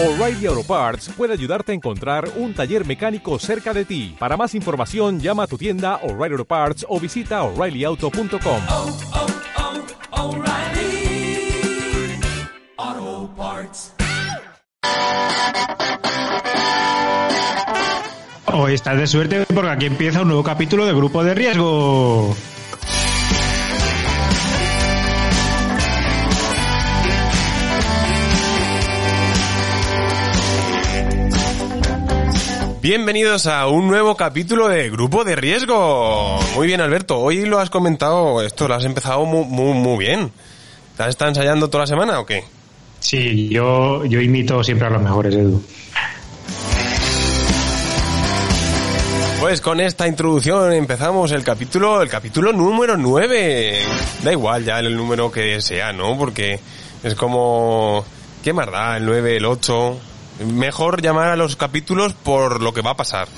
O'Reilly Auto Parts puede ayudarte a encontrar un taller mecánico cerca de ti. Para más información, llama a tu tienda O'Reilly Auto Parts o visita oreillyauto.com. oh, oh, O'Reilly Auto Parts. Hoy estás de suerte porque aquí empieza un nuevo capítulo de Grupo de Riesgo. Bienvenidos a un nuevo capítulo de Grupo de Riesgo. Muy bien, Alberto. Hoy lo has comentado, esto lo has empezado muy, muy, muy bien. ¿Te has estado ensayando toda la semana o qué? Sí, yo, yo imito siempre a los mejores, Edu. Pues con esta introducción empezamos el capítulo, el capítulo número 9. Da igual ya el número que sea, ¿no? Porque es como... ¿Qué más da? El 9, el 8... Mejor llamar a los capítulos por lo que va a pasar.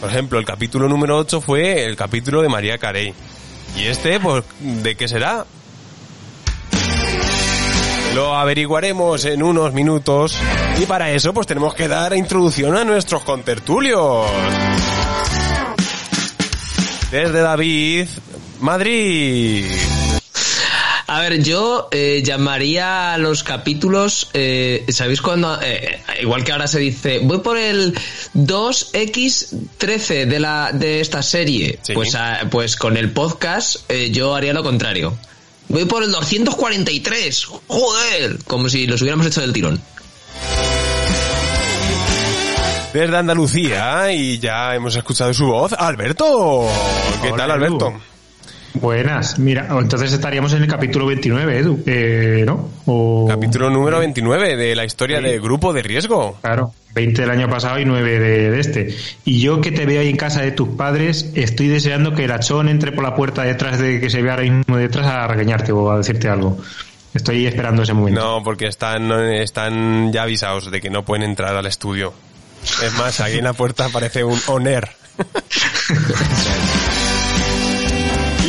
Por ejemplo, el capítulo número 8 fue el capítulo de María Carey. Y este, pues, ¿de qué será? Lo averiguaremos en unos minutos. Y para eso, pues tenemos que dar introducción a nuestros contertulios. Desde David, Madrid. A ver, yo eh, llamaría a los capítulos, eh, ¿sabéis cuando? eh, igual que ahora se dice, voy por el 2X13 de la de esta serie. Sí. Pues, ah, pues con el podcast eh, yo haría lo contrario. Voy por el 243, joder, como si los hubiéramos hecho del tirón. Desde Andalucía, y ya hemos escuchado su voz, Alberto. ¿Qué Hola, tal. Alberto? Buenas. Mira, entonces estaríamos en el capítulo 29, Edu. Eh, ¿No? O... Capítulo número 29 de la historia Sí. de Grupo de Riesgo. Claro, 20 del año pasado y 9 de, de este. Y yo que te veo ahí en casa de tus padres, estoy deseando que el achón entre por la puerta detrás de que se vea ahora mismo detrás a regañarte o a decirte algo. Estoy esperando ese momento. No, porque están, están ya avisados de que no pueden entrar al estudio. Es más, aquí en la puerta aparece un oner.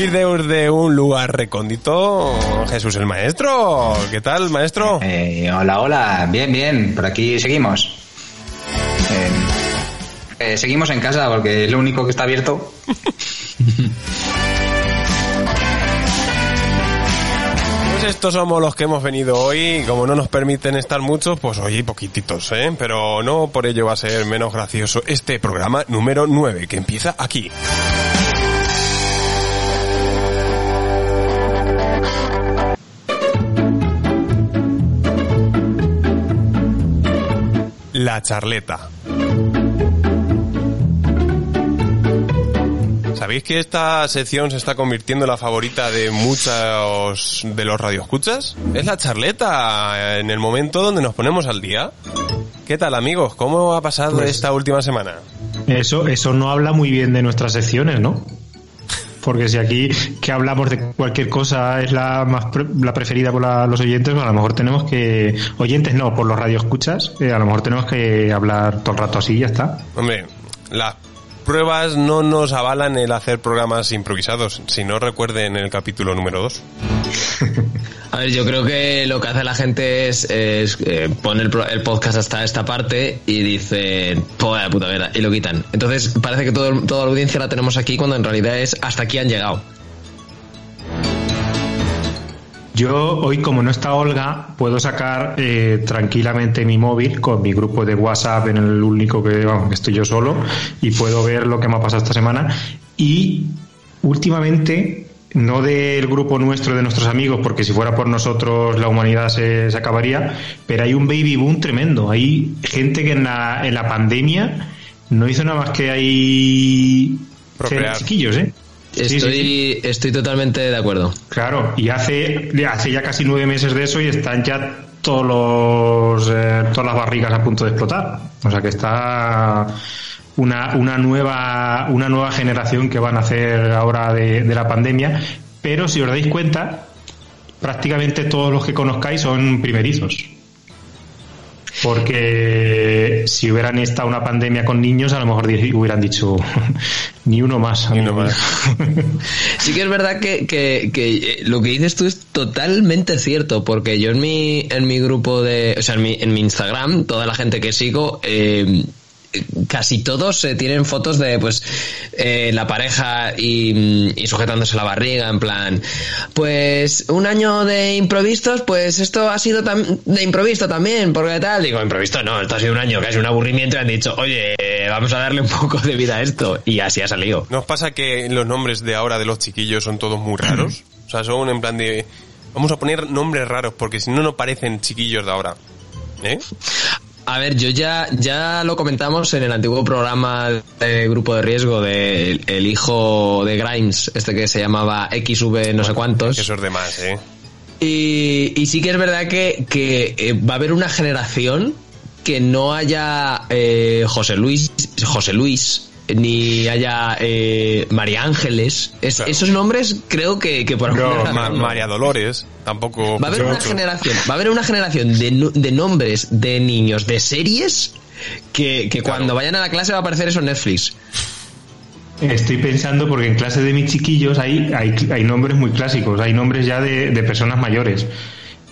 Y desde un lugar recóndito, Jesús el Maestro. ¿Qué tal, Maestro? Eh, hola, hola, bien, bien, por aquí seguimos. Eh, eh, seguimos en casa porque es lo único que está abierto. Pues estos somos los que hemos venido hoy. Como no nos permiten estar muchos, pues hoy poquititos, ¿eh? Pero no por ello va a ser menos gracioso este programa número 9, que empieza aquí. La charleta. ¿Sabéis que esta sección se está convirtiendo en la favorita de muchos de los radioescuchas? Es la charleta en el momento donde nos ponemos al día. ¿Qué tal amigos? ¿Cómo ha pasado Pues- esta última semana? Eso, eso no habla muy bien de nuestras secciones, ¿no? Porque si aquí que hablamos de cualquier cosa es la más pre- la preferida por la- los oyentes, a lo mejor tenemos que oyentes no, por los radioescuchas, eh, a lo mejor tenemos que hablar todo el rato así y ya está. Hombre, las pruebas no nos avalan el hacer programas improvisados. Si no recuerden el capítulo número 2. A ver, yo creo que lo que hace la gente es, es, eh, pone el, podcast hasta esta parte y dice, pues la puta mierda, y lo quitan. Entonces parece que toda la audiencia la tenemos aquí cuando en realidad es hasta aquí han llegado. Yo hoy, como no está Olga, puedo sacar eh, tranquilamente mi móvil con mi grupo de WhatsApp en el único que estoy yo solo y puedo ver lo que me ha pasado esta semana. Y últimamente, no del grupo nuestro, de nuestros amigos, porque si fuera por nosotros la humanidad se, se acabaría, pero hay un baby boom tremendo. Hay gente que en la, en la pandemia no hizo nada más que hay Procrear. chiquillos, ¿eh? Sí, sí, Estoy, sí. estoy totalmente de acuerdo. Claro, y hace, hace ya casi nueve meses de eso y están ya todos los, eh, todas las barrigas a punto de explotar. O sea que está una, una, nueva, una nueva generación que van a hacer ahora de, de la pandemia. Pero si os dais cuenta, prácticamente todos los que conozcáis son primerizos. Porque si hubieran estado una pandemia con niños, a lo mejor hubieran dicho ni uno más. Ni uno más. mío". Sí que es verdad que, que- que, lo que dices tú es totalmente cierto, porque yo en mi, en mi grupo de, o sea, en mi, en mi Instagram, toda la gente que sigo, eh, casi todos eh, tienen fotos de pues eh, la pareja y, y sujetándose la barriga en plan pues un año de improvistos pues esto ha sido de improviso también porque tal digo improvisto no esto ha sido un año casi un aburrimiento y han dicho oye vamos a darle un poco de vida a esto y así ha salido ¿No os pasa que los nombres de ahora de los chiquillos son todos muy raros? O sea, son en plan de... Vamos a poner nombres raros porque si no, no parecen chiquillos de ahora. ¿Eh? A ver, yo ya, ya lo comentamos en el antiguo programa de Grupo de Riesgo de el, el hijo de Grimes, este que se llamaba XV no sé cuántos. Eso es de más, ¿eh? Y, y sí que es verdad que, que eh, va a haber una generación que no haya eh, José Luis, José Luis, ni haya eh, María Ángeles. Es- Claro. Esos nombres creo que, que por No, Ma-. María Dolores, tampoco... Va a haber una mucho. generación, va a haber una generación de, nu- de nombres de niños de series que, que Claro. cuando vayan a la clase va a aparecer eso en Netflix. Estoy pensando porque en clase de mis chiquillos hay, hay, hay nombres muy clásicos, hay nombres ya de, de personas mayores.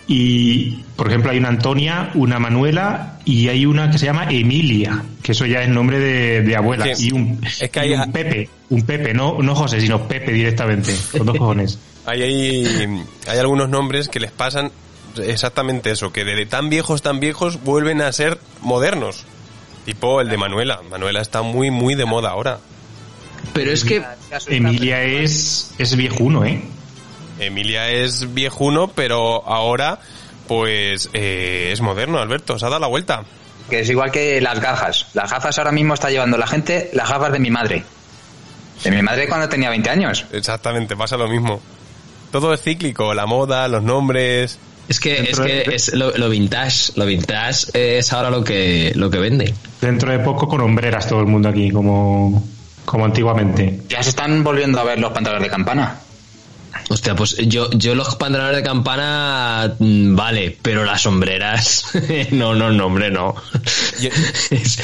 Y, por ejemplo, hay una Antonia, una Manuela y hay una que se llama Emilia, que eso ya es nombre de, de abuela. Sí. Y, un, Es que y hay- un Pepe, un Pepe, no, no José, sino Pepe directamente, con dos cojones. Hay, hay, hay algunos nombres que les pasan exactamente eso, que de tan viejos, tan viejos, vuelven a ser modernos. Tipo el de Manuela. Manuela está muy, muy de moda ahora. Pero es que Emilia es, es viejuno, ¿eh? Emilia es viejuno, pero ahora, pues, eh, es moderno, Alberto. Se ha dado la vuelta. Que es igual que las gafas. Las gafas ahora mismo está llevando la gente las gafas de mi madre. De mi madre cuando tenía 20 años. Exactamente, pasa lo mismo. Todo es cíclico, la moda, los nombres. es que es que de- es lo, lo vintage, lo vintage es ahora lo que lo que vende. Dentro de poco con hombreras todo el mundo aquí, como, como antiguamente. Ya se están volviendo a ver los pantalones de campana. Hostia, pues yo, yo los pantalones de campana, mm, vale, pero las sombreras, no, no, no, hombre, no. Y- Es-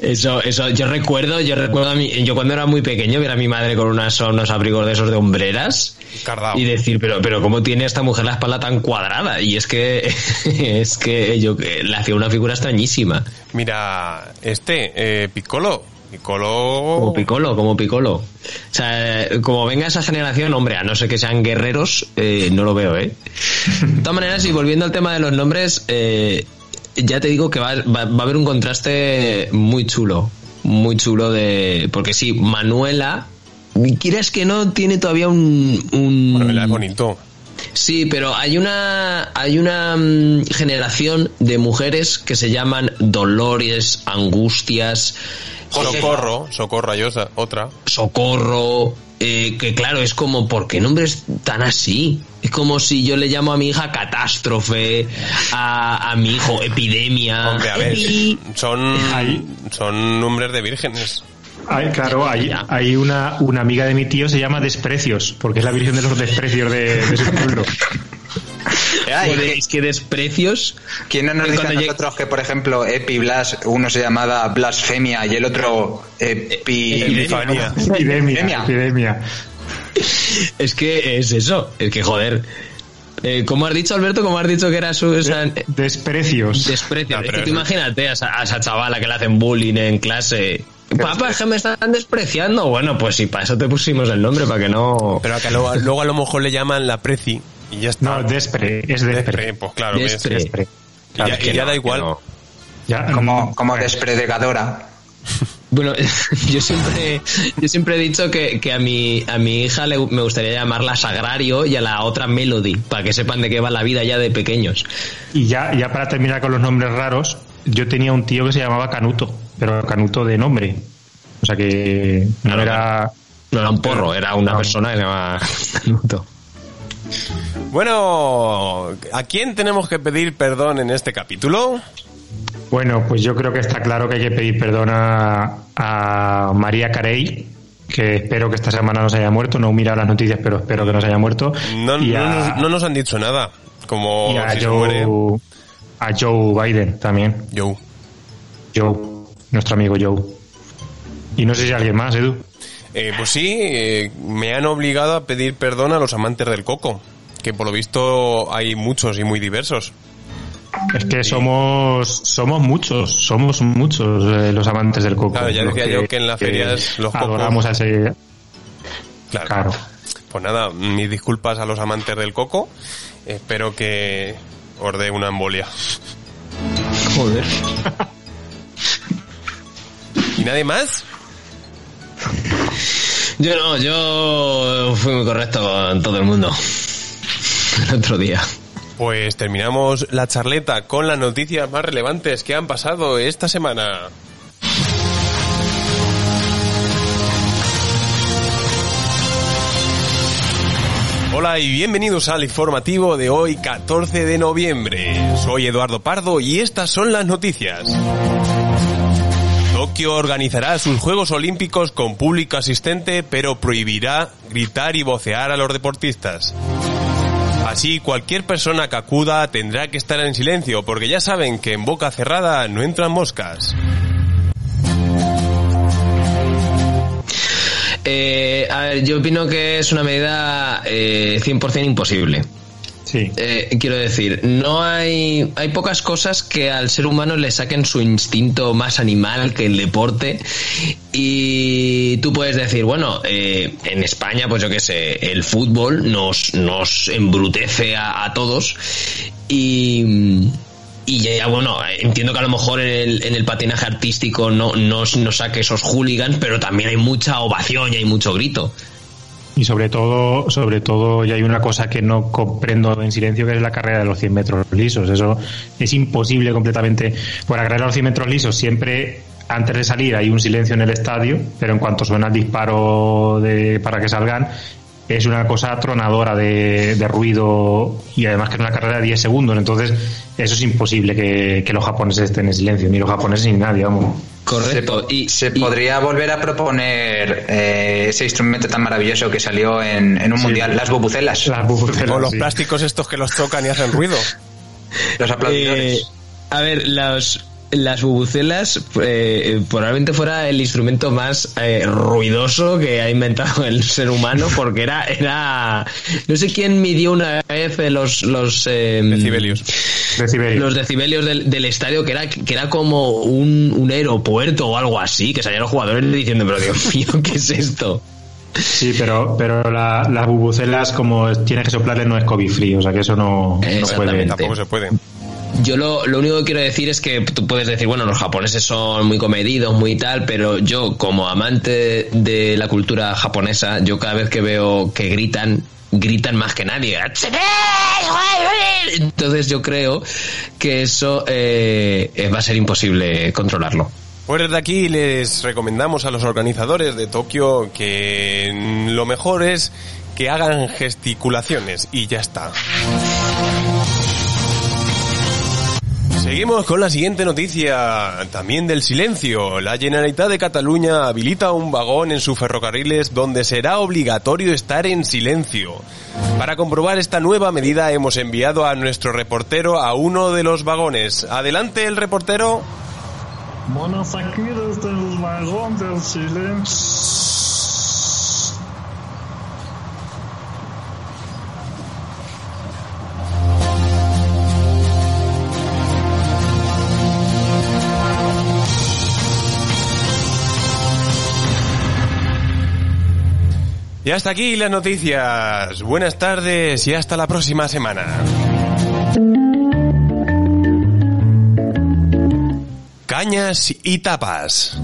Eso, eso, yo recuerdo, yo recuerdo a mi, yo cuando era muy pequeño ver a mi madre con unas, unos abrigos de esos de hombreras y decir, pero, pero cómo tiene esta mujer la espalda tan cuadrada y es que, es que yo que le hacía una figura extrañísima, Mira, este, eh, Piccolo. Piccolo. como Piccolo, como Piccolo. O sea, como venga esa generación, hombre, a no ser que sean guerreros, eh, no lo veo, ¿eh? De todas maneras, y volviendo al tema de los nombres, eh, ya te digo que va, va- va a haber un contraste muy chulo. Muy chulo de. Porque sí, Manuela. ¿Quieres que no? Tiene todavía un. un- Manuela es bonito. Sí, pero hay una hay una mm, generación de mujeres que se llaman Dolores, Angustias, Socorro, Socorro Ayosa, otra. Socorro, eh, que claro, es como, ¿por qué nombres tan así? Es como si yo le llamo a mi hija Catástrofe, a, a mi hijo Epidemia. Hombre, a ver, Epi. son, son nombres de vírgenes. Hay, claro, hay, hay una, una amiga de mi tío se llama Desprecios, porque es la virgen de los desprecios de, de su pueblo. Joder, es que desprecios. ¿Quién no nos dice a llegue- nosotros que, por ejemplo, Epi Blas, uno se llamaba Blasfemia y el otro Epi... Epifania. Epidemia, epidemia. Es que es eso, es que joder. Eh, ¿Cómo has dicho, Alberto? ¿Cómo has dicho que era su... esa- Desprecios. Desprecio. No, Es pero que tú imagínate a esa, a esa chavala que le hacen bullying en clase. Papá, es que me están despreciando. Bueno, pues sí, para eso te pusimos el nombre, para que no... Pero que luego, luego a lo mejor le llaman la preci y ya está. No, Despre, es Despre, Despre. pues claro, ves. Despre. Despre. Y ya, Claro y ya no, da igual. no. Ya, Como, como despredicadora. Bueno, yo siempre, yo siempre he dicho que, que a mi, a mi hija le, me gustaría llamarla Sagrario y a la otra Melody, para que sepan de qué va la vida ya de pequeños. Y ya, ya para terminar con los nombres raros, yo tenía un tío que se llamaba Canuto, pero Canuto de nombre. O sea que no Claro, era... No era un porro, era una No. persona que se llama Canuto. Bueno, ¿a quién tenemos que pedir perdón en este capítulo? Bueno, pues yo creo que está claro que hay que pedir perdón a, a María Carey, que espero que esta semana no se haya muerto. No he mirado las noticias, pero espero que no se haya muerto. No, y no a, nos, no nos han dicho nada. Como y a si. Joe, a Joe Biden también. Joe. Joe, nuestro amigo Joe. Y no sé si alguien más, Edu. Eh, pues sí, eh, me han obligado a pedir perdón a los amantes del coco, que por lo visto hay muchos y muy diversos. Es que somos somos muchos, somos muchos eh, los amantes del coco. Claro, ya decía yo que en las ferias los cocos- adoramos a ese Claro. claro. Pues nada, mis disculpas a los amantes del coco. Espero que os dé una embolia. Joder. ¿Y nadie más? Yo no, yo fui muy correcto con todo el mundo. El otro día. Pues terminamos la charleta con las noticias más relevantes que han pasado esta semana. Hola y bienvenidos al informativo de hoy 14 de noviembre. Soy Eduardo Pardo y estas son las noticias. Organizará sus Juegos Olímpicos con público asistente pero prohibirá gritar y vocear a los deportistas. Así, cualquier persona que acuda tendrá que estar en silencio, porque ya saben que en boca cerrada no entran moscas. Eh, a ver, yo opino que es una medida eh, 100% imposible. Eh, quiero decir, no hay, hay pocas cosas que al ser humano le saquen su instinto más animal que el deporte. Y tú puedes decir, bueno, eh, en España, pues yo qué sé, el fútbol nos, nos embrutece a, todos. Y, y ya, bueno, entiendo que a lo mejor en el, en el patinaje artístico no, no, no saque esos hooligans, pero también hay mucha ovación y hay mucho grito. Y sobre todo, sobre todo, ya hay una cosa que no comprendo en silencio, que es la carrera de los 100 metros lisos. Eso es imposible completamente. Por la carrera de los 100 metros lisos, siempre antes de salir hay un silencio en el estadio, pero en cuanto suena el disparo de, para que salgan, es una cosa tronadora de, de ruido y además que es una carrera de 10 segundos. Entonces, eso es imposible que, que los japoneses estén en silencio, ni los japoneses ni nadie, vamos. Correcto. Se, y, se y- podría volver a proponer eh, ese instrumento tan maravilloso que salió en, en un mundial, las bubucelas, Las bubucelas, Con los sí. plásticos estos que los chocan y hacen ruido. los aplaudidores. Eh, a ver, las, las bubucelas eh, probablemente fuera el instrumento más eh, ruidoso que ha inventado el ser humano porque era era no sé quién midió una vez eh, los los eh, Decibelios. Decibelios. los decibelios del, del estadio que era que era como un, un aeropuerto o algo así que salían los jugadores diciendo pero Dios mío qué es esto Sí, pero, pero la- las bubucelas, como tienes que soplarle, no es COVID free, o sea que eso no, no puede. Tampoco se puede. Yo lo, lo único que quiero decir es que tú puedes decir, bueno, los japoneses son muy comedidos, muy tal, pero yo como amante de la cultura japonesa, yo cada vez que veo que gritan, gritan más que nadie. Entonces yo creo que eso eh, eh, va a ser imposible controlarlo. Pues desde aquí les recomendamos a los organizadores de Tokio que lo mejor es que hagan gesticulaciones y ya está. Seguimos con la siguiente noticia, también del silencio. La Generalitat de Cataluña habilita un vagón en sus ferrocarriles donde será obligatorio estar en silencio. Para comprobar esta nueva medida hemos enviado a nuestro reportero a uno de los vagones. Adelante el reportero. Aquí desde el vagón del silencio. Y hasta aquí las noticias. Buenas tardes y hasta la próxima semana. Cañas y tapas.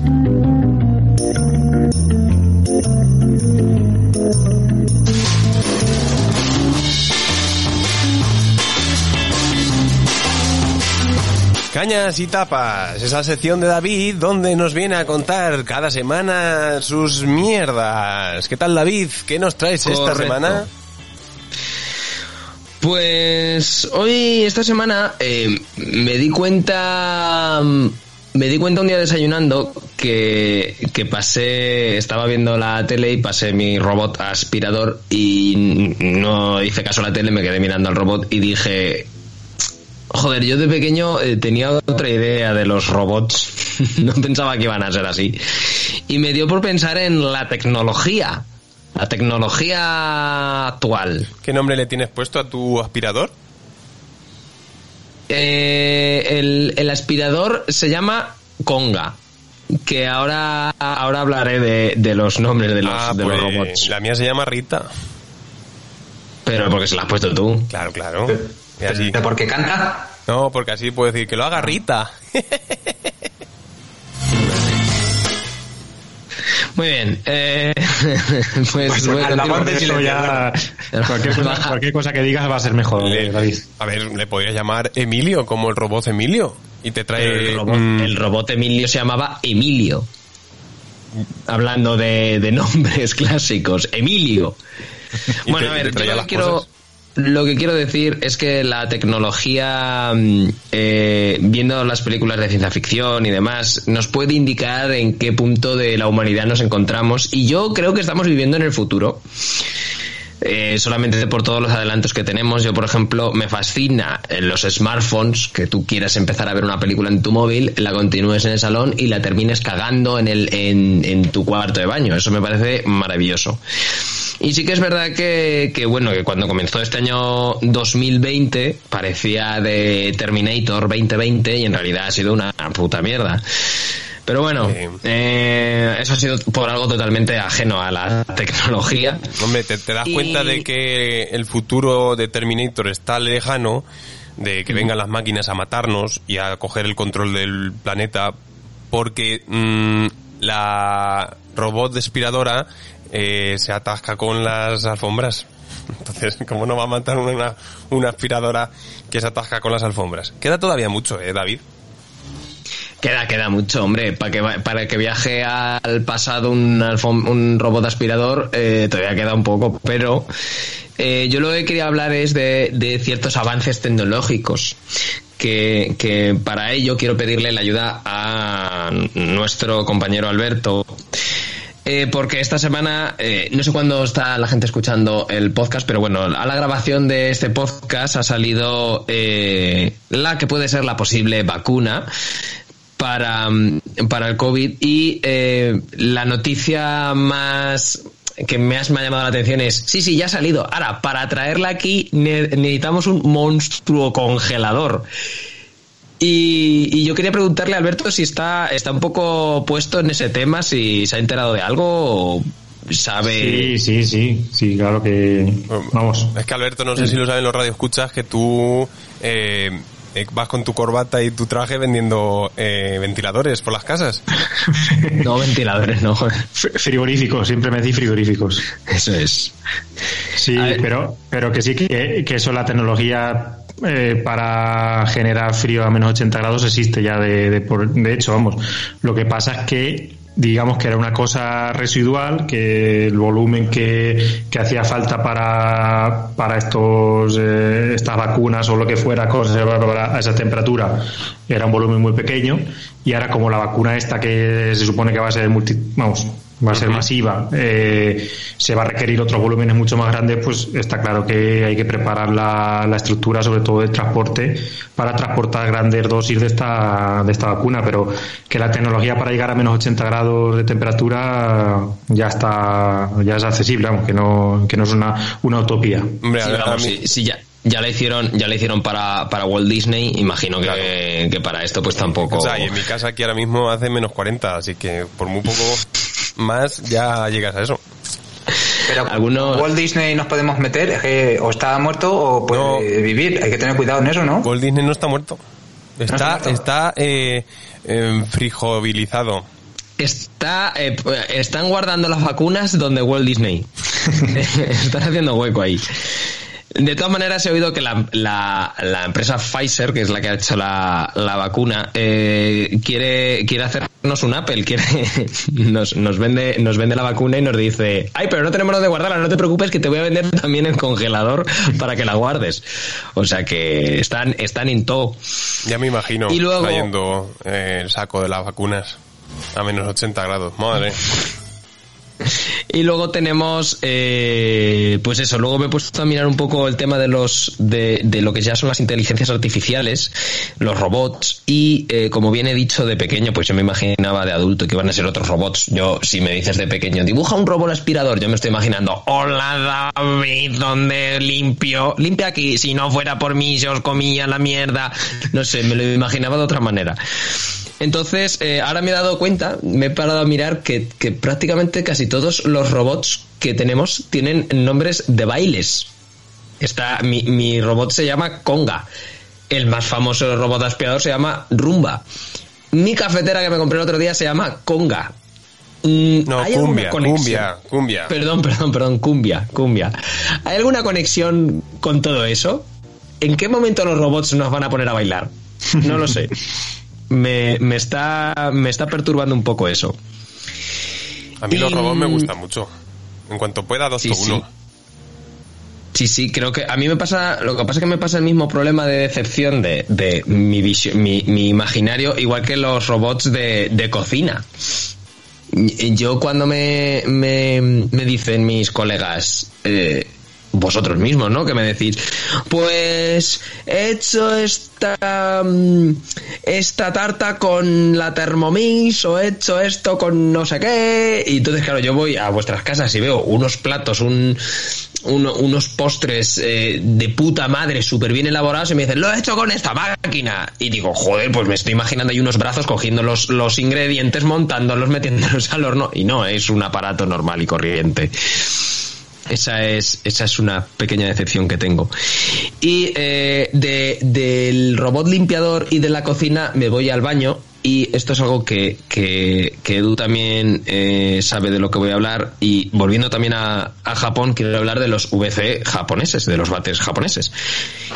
Cañas y tapas, esa sección de David donde nos viene a contar cada semana sus mierdas. ¿Qué tal David? ¿Qué nos traes esta semana? Pues hoy, esta semana, eh, me di cuenta. mm, Me di cuenta un día desayunando que, que pasé, estaba viendo la tele y pasé mi robot aspirador y no hice caso a la tele, me quedé mirando al robot y dije, Joder, yo de pequeño eh, tenía otra idea de los robots. no pensaba que iban a ser así. Y me dio por pensar en la tecnología. La tecnología actual. ¿Qué nombre le tienes puesto a tu aspirador? Eh, el, el aspirador se llama Conga. Que ahora, ahora hablaré de, de los nombres de los, ah, de los pues, robots. La mía se llama Rita. Pero porque se la has puesto tú. Claro, claro. Y así. ¿Pero por qué canta? No, porque así puedo decir que lo haga Rita. Muy bien. Eh, pues, Pues de Eso silencio, ya, cualquier, cosa, cualquier cosa que digas va a ser mejor, Le- David. a ver, le podrías llamar Emilio, como el robot Emilio. Y te trae. el, robot, el robot Emilio se llamaba Emilio. Hablando de, de nombres clásicos, Emilio. Bueno, te- a ver, yo quiero, cosas. Lo que quiero decir es que la tecnología, mm, eh, viendo las películas de ciencia ficción y demás, nos puede indicar en qué punto de la humanidad nos encontramos. Y yo creo que estamos viviendo en el futuro. Eh, solamente por todos los adelantos que tenemos. Yo, por ejemplo, me fascina en los smartphones que tú quieras empezar a ver una película en tu móvil, la continúes en el salón y la termines cagando en, el, en, en tu cuarto de baño. Eso me parece maravilloso. Y sí que es verdad que, que, bueno, que cuando comenzó este año 2020 parecía de Terminator 2020 y en realidad ha sido una puta mierda. Pero bueno, Sí. eh, eso ha sido por algo totalmente ajeno a la tecnología. Hombre, te, te das Y- cuenta de que el futuro de Terminator está lejano, de que vengan las máquinas a matarnos y a coger el control del planeta, porque mm, la robot despiradora eh, se atasca con las alfombras. Entonces, ¿cómo no va a matar una, una aspiradora que se atasca con las alfombras? Queda todavía mucho, ¿eh, David? Queda, queda mucho, hombre. Para que, para que viaje al pasado un, un robot aspirador, eh, todavía queda un poco. Pero eh, yo lo que quería hablar es de, de ciertos avances tecnológicos. Que, para ello quiero pedirle la ayuda a nuestro compañero Alberto. Eh, porque esta semana, eh, no sé cuándo está la gente escuchando el podcast, pero bueno, a la grabación de este podcast ha salido eh, la que puede ser la posible vacuna para, mm, para el COVID y eh, la noticia más que más me ha llamado la atención es, sí, sí, ya ha salido. Ahora, para traerla aquí ne- necesitamos un monstruo congelador. Y, y yo quería preguntarle a Alberto si está, está un poco puesto en ese tema, si se ha enterado de algo o sabe... Sí, sí, sí, sí, claro que... Vamos. Es que Alberto, no sé si lo saben los radioescuchas, que tú eh, vas con tu corbata y tu traje vendiendo eh, ventiladores por las casas. No, ventiladores, no. Fr- Frigoríficos, siempre me decís frigoríficos. Eso es. Sí, pero, pero que sí que, que eso, la tecnología eh, para generar frío a menos 80 grados existe ya de, de, por- de hecho, vamos. Lo que pasa es que digamos que era una cosa residual, que el volumen que, que hacía falta para, para estos, eh, estas vacunas o lo que fuera, a esa temperatura, era un volumen muy pequeño, y ahora como la vacuna esta que se supone que va a ser multi, vamos, va a ser masiva, eh, se va a requerir otros volúmenes mucho más grandes, pues está claro que hay que preparar la, la estructura, sobre todo de transporte, para transportar grandes dosis de esta, de esta vacuna, pero que la tecnología para llegar a menos 80 grados de temperatura ya está, ya es accesible, vamos, que no, que no es una, una utopía. Hombre, Sí, a- a vamos, mí- sí, sí, ya, ya la hicieron, ya la hicieron para, para Walt Disney, imagino que, que para esto pues tampoco. O sea, y en mi casa aquí ahora mismo hace menos 40, así que por muy poco más ya llegas a eso. Pero Algunos- Walt Disney nos podemos meter, es que o está muerto o puede No. vivir. Hay que tener cuidado en eso, ¿no? Walt Disney no está muerto. Está, está muerto? está eh, eh, frijobilizado. Está, eh, están guardando las vacunas donde Walt Disney. están haciendo hueco ahí. De todas maneras, he oído que la, la, la empresa Pfizer, que es la que ha hecho la, la vacuna, eh, quiere, quiere hacernos un Apple, quiere, nos, nos, vende, nos vende la vacuna y nos dice, ay, pero no tenemos donde guardarla, no te preocupes que te voy a vender también el congelador para que la guardes. O sea que están, están en todo. Ya me imagino Y luego- trayendo eh, el saco de las vacunas a menos 80 grados. Madre. Y luego tenemos, eh, pues eso, luego me he puesto a mirar un poco el tema de los, de, de lo que ya son las inteligencias artificiales, los robots, y eh, como bien he dicho de pequeño, pues yo me imaginaba de adulto que iban a ser otros robots. Yo, si me dices de pequeño, dibuja un robot aspirador, yo me estoy imaginando, hola David, ¿dónde limpio? Limpia aquí, si no fuera por mí, se os comía la mierda. No sé, me lo imaginaba de otra manera. Entonces, eh, ahora me he dado cuenta, me he parado a mirar que, que prácticamente casi todos los robots que tenemos tienen nombres de bailes. Está, mi, mi robot se llama Conga. El más famoso robot aspirador se llama Rumba. Mi cafetera que me compré el otro día se llama Conga. Mm, No, ¿hay alguna cumbia, cumbia, cumbia. Perdón, perdón, perdón, cumbia, cumbia. ¿Hay alguna conexión con todo eso? ¿En qué momento los robots nos van a poner a bailar? No lo sé. Me, me está, me está perturbando un poco eso. A mí los robots me gustan mucho. En cuanto pueda, adopto Sí, sí. uno. Sí, sí, creo que a mí me pasa, lo que pasa es que me pasa el mismo problema de decepción de, de mi, visio- mi, mi imaginario, igual que los robots de, de cocina. Y- Yo cuando me, me, me dicen mis colegas, eh, vosotros mismos, ¿no? Que me decís, pues he hecho esta, mm, esta tarta con la Thermomix o he hecho esto con no sé qué. Y entonces, claro, yo voy a vuestras casas y veo unos platos, un, uno- unos postres eh, de puta madre súper bien elaborados y me dicen, lo he hecho con esta máquina. Y digo, joder, pues me estoy imaginando ahí unos brazos cogiendo los, los ingredientes, montándolos, metiéndolos al horno. Y no, es un aparato normal y corriente. Esa es, esa es una pequeña decepción que tengo. Y eh, de- del robot limpiador y de la cocina me voy al baño. Y esto es algo que, que, que Edu también eh, sabe de lo que voy a hablar. Y volviendo también a, a Japón, quiero hablar de los VC japoneses, de los váteres japoneses.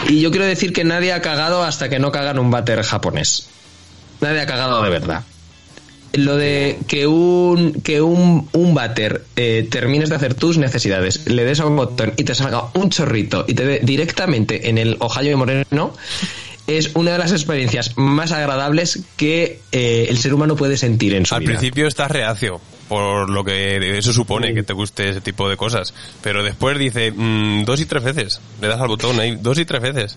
Y yo quiero decir que nadie ha cagado hasta que no cagan un váter japonés. Nadie ha cagado de verdad lo de que un que un, un váter eh, termines de hacer tus necesidades, le des a un botón y te salga un chorrito y te dé directamente en el Ohio de Moreno es una de las experiencias más agradables que eh, el ser humano puede sentir en su Al vida. principio estás reacio, por lo que eso supone que te guste ese tipo de cosas. Pero después dice mm, dos y tres veces. Le das al botón ahí, dos y tres veces.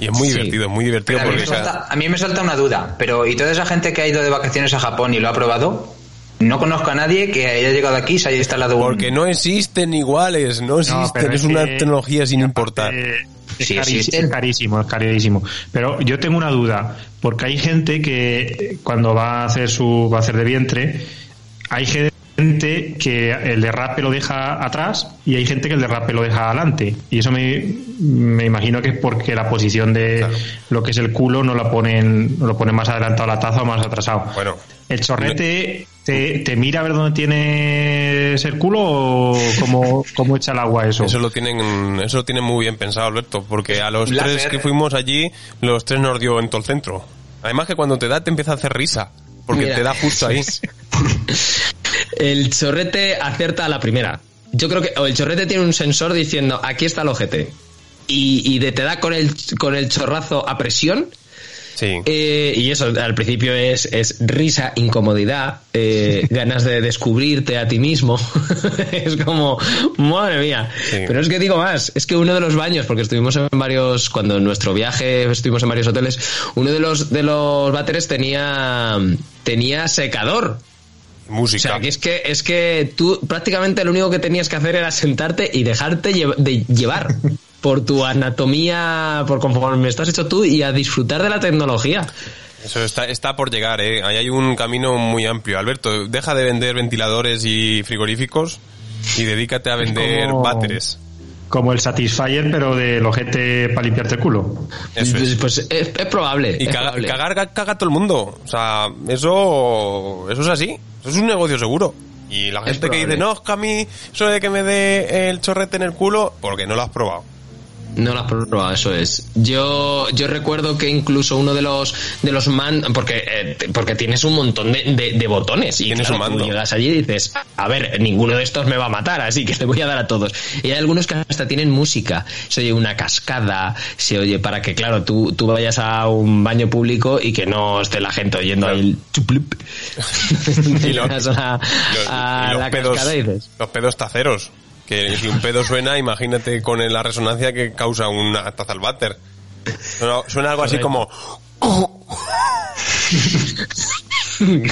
Y es muy Sí. divertido, es muy divertido Pero a, mí porque me cada- salta, a mí me salta una duda, pero ¿y toda esa gente que ha ido de vacaciones a Japón y lo ha probado? No conozco a nadie que haya llegado aquí y se haya instalado un... Porque no existen iguales, no existen, es una que- tecnología sin importar. Es Sí, carísimo, existen. es carísimo, es carísimo. Pero yo tengo una duda, porque hay gente que cuando va a hacer su va a hacer de vientre, hay gente que el derrape lo deja atrás y hay gente que el derrape lo deja adelante. Y eso me, me imagino que es porque la posición de Claro. lo que es el culo no la ponen, no lo ponen más adelantado a la taza o más atrasado. Bueno, ¿El chorrete te, te mira a ver dónde tienes el culo o cómo, cómo echa el agua eso? Eso lo tienen, eso lo tienen muy bien pensado, Alberto, porque a los tres que fuimos allí, los tres nos dio en todo el centro. Además que cuando te da te empieza a hacer risa, porque Mira. te da justo ahí. El chorrete acierta a la primera. Yo creo que o el chorrete tiene un sensor diciendo aquí está el ojete. Y, y de, te da con el, con el chorrazo a presión. Sí. eh, y eso al principio es, es risa, incomodidad, eh, ganas de descubrirte a ti mismo. es como, madre mía. Sí. Pero es que digo más, es que uno de los baños, porque estuvimos en varios, cuando en nuestro viaje estuvimos en varios hoteles, uno de los, de los váteres tenía, tenía secador. O sea, que es que, es que tú prácticamente lo único que tenías que hacer era sentarte y dejarte lle- de llevar por tu anatomía, por conforme estás hecho tú y a disfrutar de la tecnología. Eso está, está por llegar, ¿eh? Ahí hay un camino muy amplio. Alberto, deja de vender ventiladores y frigoríficos y dedícate a vender como- váteres. Como el Satisfyer, pero del ojete para limpiarte el culo. Eso pues es. pues es, es probable. Y es caga- probable. cagar ca- caga todo el mundo. O sea, eso, eso es así. Eso es un negocio seguro. Y la Es gente que dice, no, es que a mí eso de que me dé el chorrete en el culo, porque no lo has probado. No lo has probado, eso es. Yo, yo recuerdo que incluso uno de los de los man porque eh, porque tienes un montón de, de- de botones y Tienes claro, un tú mando. llegas allí y dices, a ver, ninguno de estos me va a matar, así que le voy a dar a todos. Y hay algunos que hasta tienen música, se oye una cascada, se oye para que claro, tú, tú vayas a un baño público y que no esté la gente oyendo ahí el chuplup. Y los- a, Los- a y los la pedos, cascada y dices, los pedos taceros. Que si un pedo suena, imagínate con la resonancia que causa una taza al váter. Suena, suena algo así como...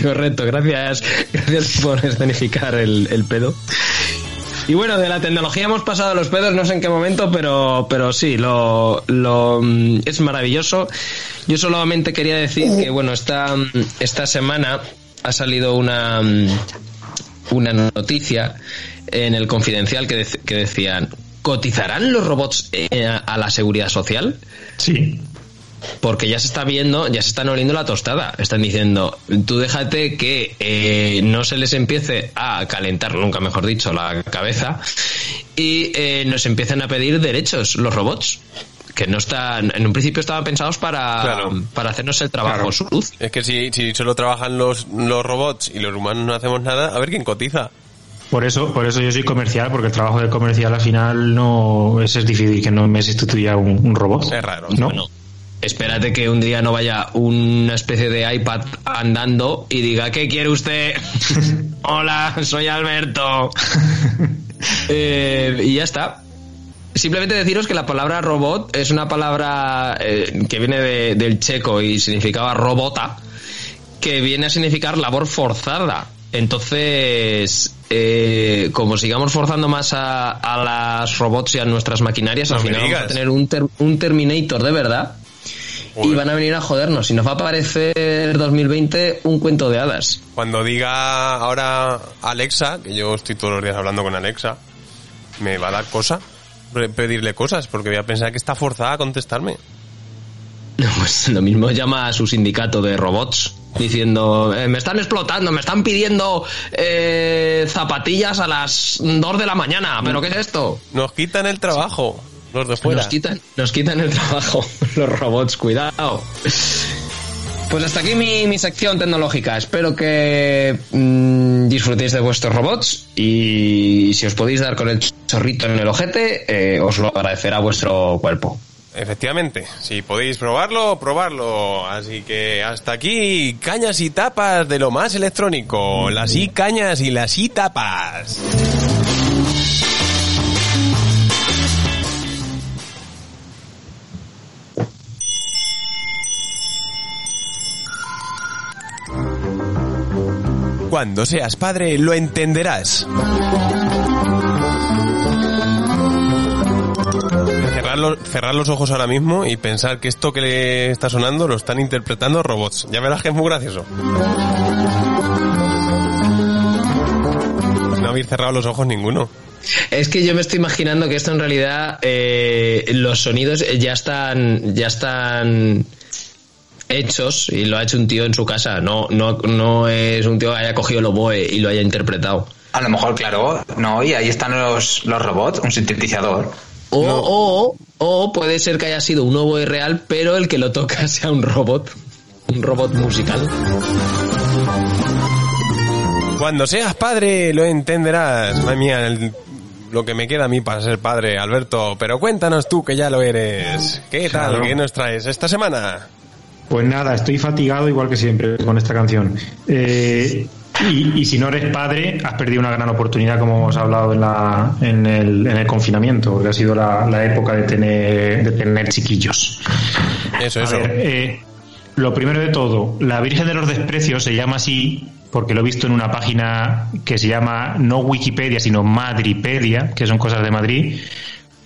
Correcto, gracias, gracias por escenificar el, el pedo. Y bueno, de la tecnología hemos pasado a los pedos, no sé en qué momento, pero, pero sí, lo, lo, mm, es maravilloso. Yo solamente quería decir que, bueno, esta, mm, esta semana ha salido una, mm, una noticia en el confidencial que, dec- que decían, ¿cotizarán los robots eh, a la seguridad social? Sí. porque ya se está viendo, ya se están oliendo la tostada. Están diciendo, tú déjate que eh, no se les empiece a calentar, nunca mejor dicho, la cabeza y eh, nos empiecen a pedir derechos los robots. Que no están, en un principio estaban pensados para, Claro. para hacernos el trabajo Claro. su luz. Es que si, si solo trabajan los, los robots y los humanos no hacemos nada, a ver quién cotiza. Por eso, por eso yo soy comercial, porque el trabajo de comercial al final no es, es difícil que no me sustituya un, un robot. Es raro. ¿no? Bueno, espérate que un día no vaya una especie de iPad andando y diga, ¿qué quiere usted? Hola, soy Alberto. Eh, y ya está. Simplemente deciros que la palabra robot es una palabra eh, que viene de- del checo y significaba robota, que viene a significar labor forzada. Entonces, eh, como sigamos forzando más a, a las robots y a nuestras maquinarias, No al final vamos a tener un, ter- un Terminator de verdad y van a venir a jodernos. Y nos va a parecer 2020 un cuento de hadas. Cuando diga ahora Alexa, que yo estoy todos los días hablando con Alexa, me va a dar cosa pedirle cosas, porque voy a pensar que está forzada a contestarme. Pues lo mismo llama a su sindicato de robots diciendo, "Eh, me están explotando, me están pidiendo eh, zapatillas a las 2 de la mañana, pero ¿qué es esto? Nos quitan el trabajo, los de fuera. Nos quitan, nos quitan el trabajo los robots, cuidado. Pues hasta aquí mi, mi sección tecnológica. Espero que mm, disfrutéis de vuestros robots y si os podéis dar con el chorrito en el ojete, eh, os lo agradecerá vuestro cuerpo. Efectivamente, si podéis probarlo, probarlo. Así que hasta aquí, cañas y tapas de lo más electrónico. Las y cañas y las y tapas. Cuando seas padre lo entenderás. Cerrar los, cerrar los ojos ahora mismo y pensar que esto que le está sonando lo están interpretando robots. Ya verás que es muy gracioso. No habéis cerrado los ojos ninguno. Es que yo me estoy imaginando que esto en realidad eh, los sonidos ya están ya están hechos y lo ha hecho un tío en su casa. No no no es un tío que haya cogido el oboe y lo haya interpretado. A lo mejor, claro, no, y ahí están los, los robots, un sintetizador. O, o, o puede ser que haya sido un oboe real, pero el que lo toca sea un robot. Un robot musical. Cuando seas padre lo entenderás. Madre mía, el- lo que me queda a mí para ser padre, Alberto. Pero cuéntanos tú que ya lo eres. ¿Qué tal? Claro. ¿Qué nos traes esta semana? Pues nada, estoy fatigado igual que siempre con esta canción. Eh, y, y si no eres padre, has perdido una gran oportunidad, como hemos hablado en, la, en, el, en el confinamiento, porque ha sido la, la época de tener, de tener chiquillos. Eso, A eso. ver, eh, lo primero de todo, la Virgen de los Desprecios se llama así porque lo he visto en una página que se llama no Wikipedia, sino Madripedia, que son cosas de Madrid,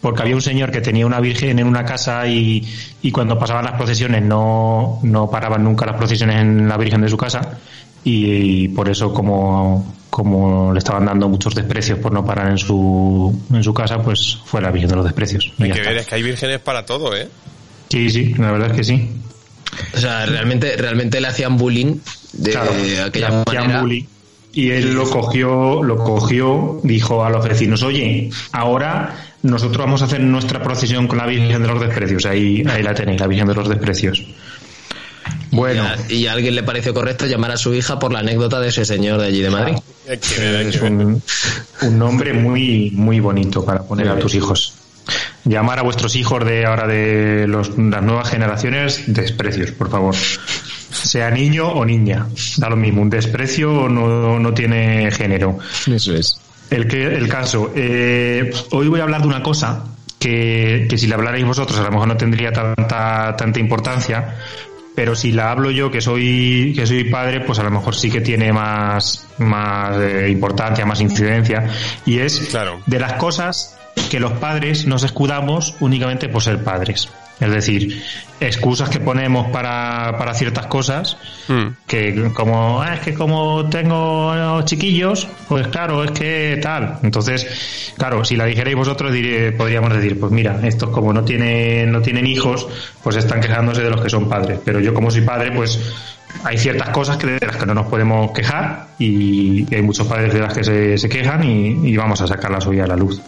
porque había un señor que tenía una virgen en una casa y, y cuando pasaban las procesiones no, no paraban nunca las procesiones en la virgen de su casa y, por eso como, como le estaban dando muchos desprecios por no parar en su, en su casa, pues fue la virgen de los desprecios. Hay que está. ver, es que hay vírgenes para todo, ¿eh? Sí, sí, la verdad es que sí. O sea, realmente, realmente le hacían bullying de Claro, aquella le hacían manera. bullying. Y él lo cogió, lo cogió, dijo a los vecinos, oye, ahora nosotros vamos a hacer nuestra procesión con la Virgen de los Desprecios. Ahí, ahí la tenéis, la Virgen de los Desprecios. Bueno, Y a, y a alguien le pareció correcto llamar a su hija por la anécdota de ese señor de allí de Madrid. Es un, un nombre muy, muy bonito para poner a tus hijos. Llamar a vuestros hijos de ahora de los, las nuevas generaciones desprecios, por favor. Sea niño o niña, da lo mismo. Un desprecio no, no tiene género. Eso es. El, que, el caso, eh, hoy voy a hablar de una cosa que, que si la hablarais vosotros a lo mejor no tendría tanta, tanta importancia, pero si la hablo yo que soy, que soy padre, pues a lo mejor sí que tiene más, más eh, importancia, más incidencia, y es Claro. de las cosas que los padres nos escudamos únicamente por ser padres. Es decir, excusas que ponemos para, para ciertas cosas, Hmm. que como "Ah, es que como tengo chiquillos pues claro es que tal entonces claro si la dijerais vosotros diré- podríamos decir pues mira estos como no tienen no tienen hijos pues están quejándose de los que son padres pero yo como soy padre pues hay ciertas cosas que de las que no nos podemos quejar y hay muchos padres de las que se, se quejan y, y vamos a sacarlas hoy a la luz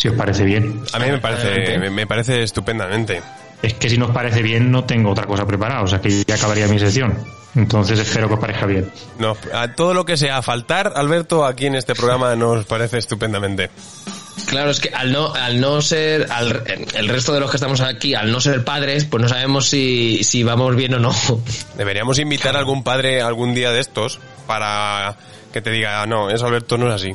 si os parece bien A mí me parece, me, me parece estupendamente. es que si nos parece bien no tengo otra cosa preparada o sea que ya acabaría mi sesión entonces espero que os parezca bien No, a todo lo que sea faltar, Alberto, aquí en este programa nos parece estupendamente. Claro, es que al no, al no ser, al, el resto de los que estamos aquí, al no ser padres, pues no sabemos si, si vamos bien o no. Deberíamos invitar a algún padre algún día de estos para que te diga, "Ah, no, eso Alberto no es así.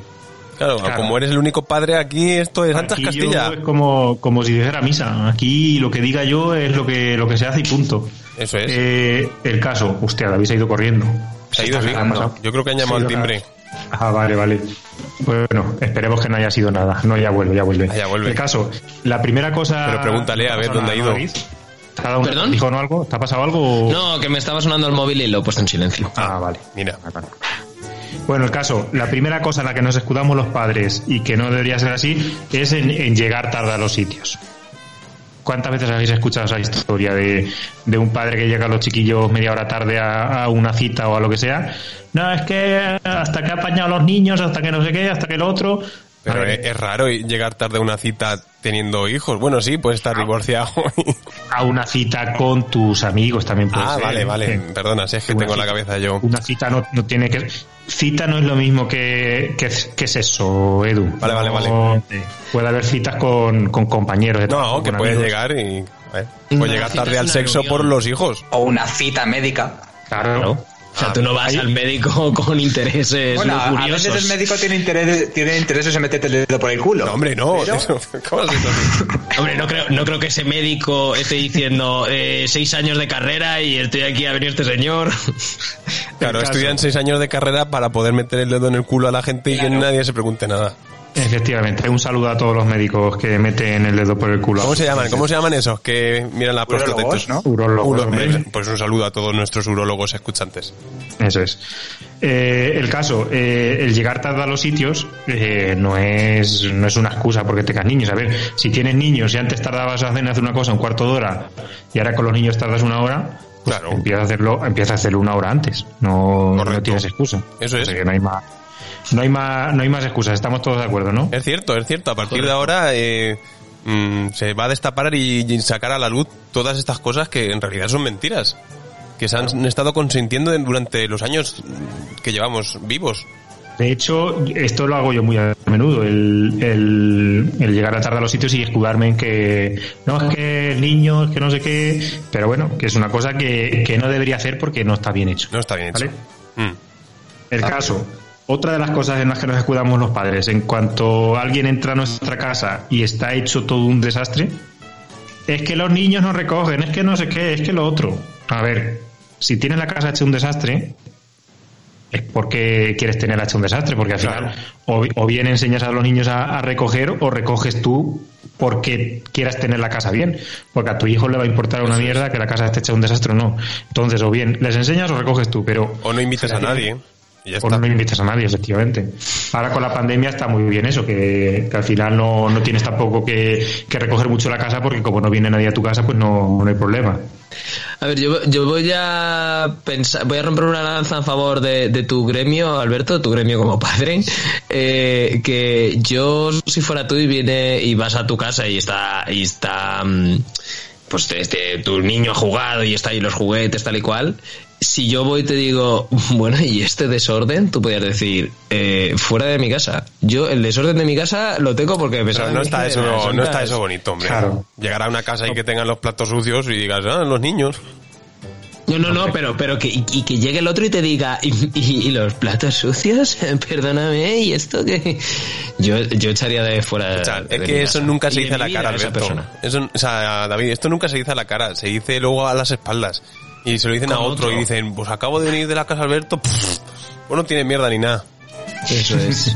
Claro, Claro. como eres el único padre aquí, esto es Santas Aquí yo Castilla. es como, como si dijera misa. Aquí lo que diga yo es lo que, lo que se hace y punto. Eso es. Eh, el caso, usted, habéis ido corriendo. Se ha ido, sí. ¿Qué ha pasado? Yo creo que han llamado Se al ido timbre. nada. Ah, vale, vale. Bueno, esperemos que no haya sido nada. No, ya vuelve, ya vuelve. Ah, ya vuelve. El caso, la primera cosa... Pero pregúntale, a ver, ¿dónde ha ido? David? ¿Te ha dado un- ¿Perdón? ¿Dijo no algo? ¿Te ha pasado algo? No, que me estaba sonando el móvil y lo he puesto en silencio. Ah, vale. Mira, Bueno, el caso, la primera cosa en la que nos escudamos los padres y que no debería ser así es en, llegar tarde a los sitios. ¿Cuántas veces habéis escuchado esa historia de, un padre que llega a los chiquillos media hora tarde a, a una cita o a lo que sea? No, es que hasta que ha apañado a los niños, hasta que no sé qué, hasta que lo otro. Pero ver, es, es raro llegar tarde a una cita teniendo hijos. Bueno, sí, puede estar divorciado. a una cita con tus amigos también puede ah, ser. vale, vale. Eh, Perdona, si es que una tengo la cabeza yo. Una cita no, no tiene que... Cita no es lo mismo que, que, que es eso, Edu. Vale, vale, vale. No, Puede haber citas con, con compañeros de trabajo, No, que con puedes amigos. llegar y... a ver, Una puedes llegar cita tarde al sexo reunión. por los hijos. O una cita médica. Claro. O sea, tú no vas ahí- al médico con intereses Bueno, a veces el médico tiene interés, tiene interés en meterte el dedo por el culo. No, hombre, no. Pero- eso- ¿Cómo? Hombre, no creo, no creo que ese médico esté diciendo eh, seis años de carrera y estoy aquí a venir este señor. Claro, estudian seis años de carrera para poder meter el dedo en el culo a la gente y que nadie se pregunte nada. Efectivamente, un saludo a todos los médicos que meten el dedo por el culo. ¿Cómo se llaman? ¿Cómo se llaman esos que miran la próstata? y todo Urólogos, eso? ¿no? Urólogos, Uro- hombre. Pues un saludo a todos nuestros urólogos escuchantes. Eso es. Eh, el caso, eh, el llegar tarde a los sitios eh, no es no es una excusa porque tengas niños. A ver, si tienes niños y antes tardabas a hacer una cosa un cuarto de hora y ahora con los niños tardas una hora, pues Claro. empieza a hacerlo empieza a hacerlo una hora antes. No, no tienes excusa. Eso es. O sea que no hay más no hay más no hay más excusas. Estamos todos de acuerdo, ¿no? Es cierto, es cierto. A partir de ahora eh, mm, se va a destapar y, y sacar a la luz todas estas cosas que en realidad son mentiras. Que se han estado consintiendo en- durante los años que llevamos vivos. De hecho, esto lo hago yo muy a menudo, el, el, el llegar a tarde a los sitios y escudarme en que no es que el niño, es que no sé qué, pero bueno, que es una cosa que, que no debería hacer porque no está bien hecho. No está bien hecho. Mm. El caso, otra de las cosas en las que nos escudamos los padres, en cuanto alguien entra a nuestra casa y está hecho todo un desastre, es que los niños no recogen, es que no sé qué, es que lo otro. A ver, si tienes la casa hecha un desastre, es porque quieres tenerla hecha un desastre, porque al Claro. final o, o bien enseñas a los niños a, a recoger o recoges tú porque quieras tener la casa bien, porque a tu hijo le va a importar una mierda que la casa esté hecha un desastre o no. Entonces, o bien les enseñas o recoges tú, pero O no invites a nadie. O está. no invitas a nadie, efectivamente. Ahora con la pandemia está muy bien eso, que, que al final no, no tienes tampoco que, que recoger mucho la casa porque como no viene nadie a tu casa, pues no, no hay problema. A ver, yo, yo voy a pensar, voy a romper una lanza en favor de, de tu gremio, Alberto, tu gremio como padre, eh, que yo si fuera tú y viene y vas a tu casa y está y está mm, pues este tu niño ha jugado y está ahí los juguetes tal y cual. Si yo voy y te digo, bueno, y este desorden, tú podrías decir, eh, fuera de mi casa. Yo el desorden de mi casa lo tengo porque me Pero no está eso, no, no está eso bonito, hombre. Claro. Llegar a una casa y que tengan los platos sucios y digas, ah, los niños. No, no, no, pero, pero que, y, y que llegue el otro y te diga, ¿y, y- y los platos sucios? Perdóname, ¿y esto que Yo, yo echaría de fuera. O sea, de es que eso casa. nunca se Y dice a la cara, Alberto. persona. Eso, o sea, David, esto nunca se dice a la cara, se dice luego a las espaldas. Y se lo dicen a otro, otro. y dicen, pues acabo de venir de la casa Alberto, pff, pues no tiene mierda ni nada. Eso es.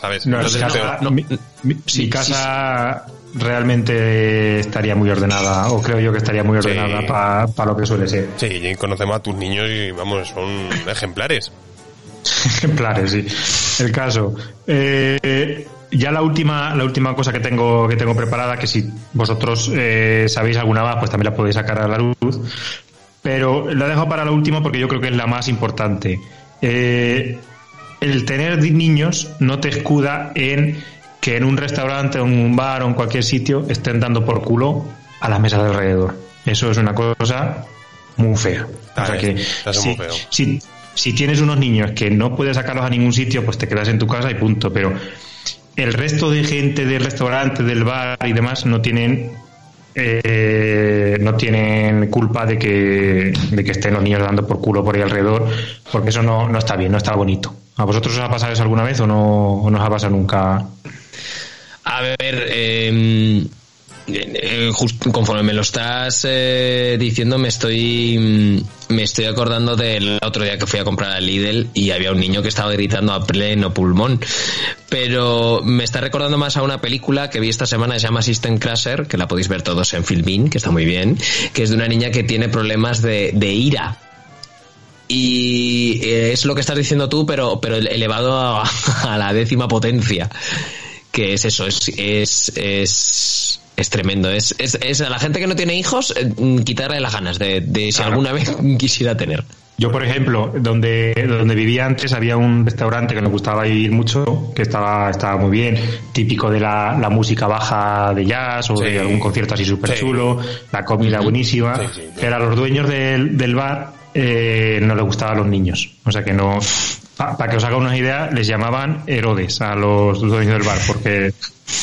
¿Sabes? No, Entonces, es no, mi, mi casa realmente estaría muy ordenada, o creo yo que estaría muy ordenada Sí. para lo que suele ser. Sí, y conocemos a tus niños y vamos, son ejemplares. Ejemplares, sí. El caso. Eh, ya la última, la última cosa que tengo, que tengo preparada, que si vosotros eh, sabéis alguna más, pues también la podéis sacar a la luz. Pero la dejo para la última porque yo creo que es la más importante. Eh, el tener niños no te escuda en que en un restaurante en un bar o en cualquier sitio estén dando por culo a la mesa de alrededor. Eso es una cosa muy fea. Ah, o sea es- que eso es si, muy feo. si, si tienes unos niños que no puedes sacarlos a ningún sitio, pues te quedas en tu casa y punto. Pero el resto de gente del restaurante, del bar y demás no tienen eh, no tienen culpa de que, de que estén los niños dando por culo por ahí alrededor, porque eso no, no está bien, no está bonito. ¿A vosotros os ha pasado eso alguna vez o no, o no os ha pasado nunca? A ver, eh, eh, conforme me lo estás eh, diciendo, me estoy mm, me estoy acordando del otro día que fui a comprar al Lidl y había un niño que estaba gritando a pleno pulmón. Pero me está recordando más a una película que vi esta semana, se llama System Crasher, que la podéis ver todos en Filmin, que está muy bien, que es de una niña que tiene problemas de, ira. Y eh, es lo que estás diciendo tú, pero, pero elevado a, la décima potencia. Que es eso, es, es, es, es tremendo. Es, es, es a la gente que no tiene hijos, eh, quitarle las ganas de, de si Claro. alguna vez quisiera tener. Yo, por ejemplo, donde, donde vivía antes había un restaurante que nos gustaba ir mucho, que estaba, estaba muy bien, típico de la, la música baja de jazz o Sí. de algún concierto así súper Sí. chulo, la comida buenísima, Sí, sí, sí. pero a los dueños del, del bar eh, no les gustaban los niños. O sea que no... Para que os haga una idea, les llamaban Herodes a los dueños del bar, porque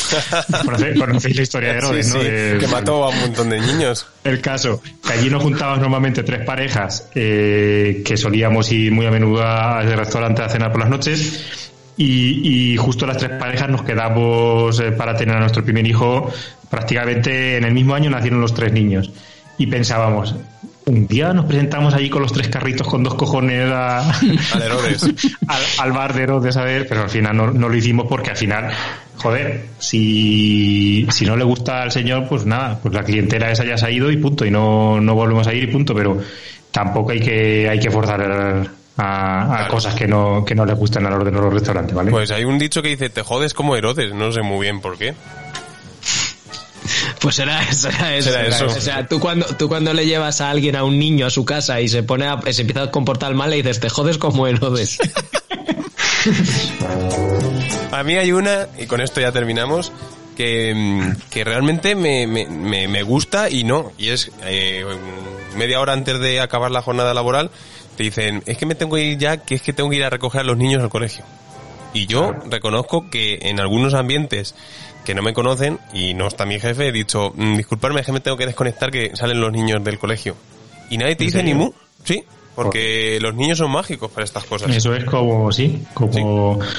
conocéis, conocéis la historia de Herodes, Sí, ¿no? sí, De- que mató a un montón de niños. el caso, que allí nos juntábamos normalmente tres parejas eh, que solíamos ir muy a menudo a ese restaurante a cenar por las noches y, y justo las tres parejas nos quedamos eh, para tener a nuestro primer hijo prácticamente en el mismo año nacieron los tres niños y pensábamos un día nos presentamos allí con los tres carritos con dos cojones a- Al Herodes. al, al bar de Herodes a ver, pero al final no, no lo hicimos porque al final, joder, si, si no le gusta al señor, pues nada, pues la clientela esa ya se ha ido y punto, y no, no volvemos a ir y punto, pero tampoco hay que, hay que forzar a, a Claro. cosas que no, que no les gustan a los de los restaurantes, ¿vale? Pues hay un dicho que dice, te jodes como Herodes, no sé muy bien por qué. Pues será, será eso. Será eso. O sea, tú cuando, tú cuando le llevas a alguien, a un niño a su casa y se pone a- se empieza a comportar mal, le dices, te jodes como Herodes. A mí hay una, y con esto ya terminamos, que, mm, que realmente me, me, me, me gusta y no. Y es eh, media hora antes de acabar la jornada laboral, te dicen, es que me tengo que ir ya, que es que tengo que ir a recoger a los niños al colegio. Y yo reconozco que en algunos ambientes que no me conocen y no está mi jefe, he dicho, "Mm, disculpadme, es que me tengo que desconectar que salen los niños del colegio. Y nadie te ¿En dice ni mu. Sí, porque los niños son mágicos para estas cosas. Eso es como, sí, como...